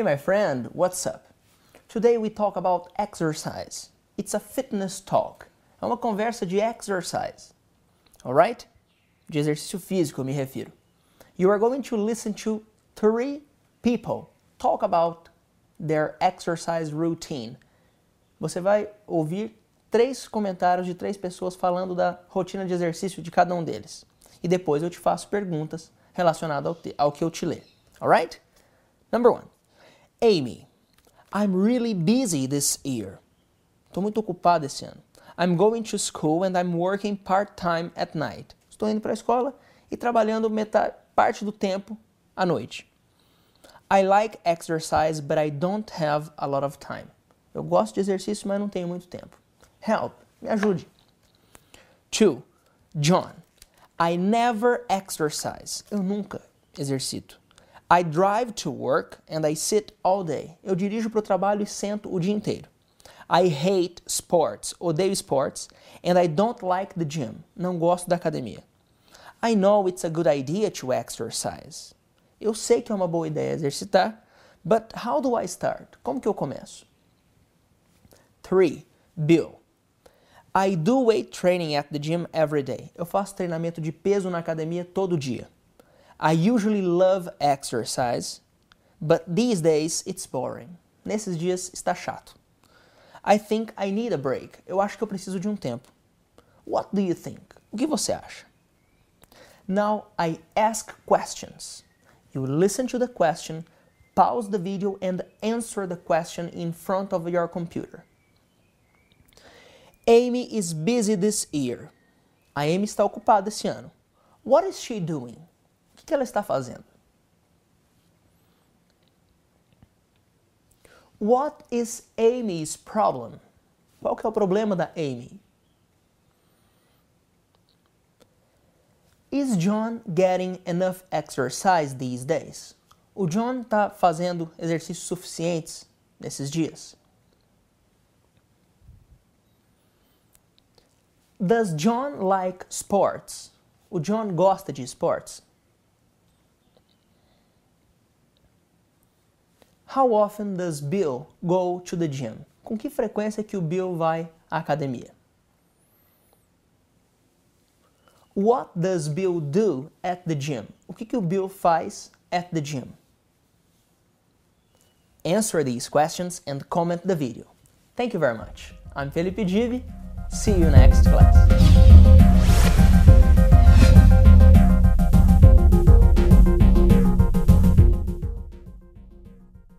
Hey my friend, what's up? Today we talk about exercise. It's a fitness talk. É uma conversa de exercise. Alright? De exercício físico me refiro. You are going to listen to three people talk about their exercise routine. Você vai ouvir três comentários de três pessoas falando da rotina de exercício de cada um deles. E depois eu te faço perguntas relacionadas ao, ao que eu te ler. Alright? Number one. Amy, I'm really busy this year. Estou muito ocupado esse ano. I'm going to school and I'm working part-time at night. Estou indo para a escola e trabalhando metade, parte do tempo à noite. I like exercise, but I don't have a lot of time. Eu gosto de exercício, mas não tenho muito tempo. Help, me ajude. 2. John, I never exercise. Eu nunca exercito. I drive to work and I sit all day. Eu dirijo para o trabalho e sento o dia inteiro. I hate sports. Odeio esportes. And I don't like the gym. Não gosto da academia. I know it's a good idea to exercise. Eu sei que é uma boa ideia exercitar, but how do I start? Como que eu começo? 3. Bill. I do weight training at the gym every day. Eu faço treinamento de peso na academia todo dia. I usually love exercise, but these days it's boring. Nesses dias está chato. I think I need a break. Eu acho que eu preciso de um tempo. What do you think? O que você acha? Now I ask questions. You listen to the question, pause the video and answer the question in front of your computer. Amy is busy this year. A Amy está ocupada esse ano. What is she doing? O que ela está fazendo? What is Amy's problem? Qual que é o problema da Amy? Is John getting enough exercise these days? O John está fazendo exercícios suficientes nesses dias? Does John like sports? O John gosta de esportes? How often does Bill go to the gym? Com que frequência que o Bill vai à academia? What does Bill do at the gym? O que, que o Bill faz at the gym? Answer these questions and comment the video. Thank you very much. I'm Felipe Gibi. See you next class.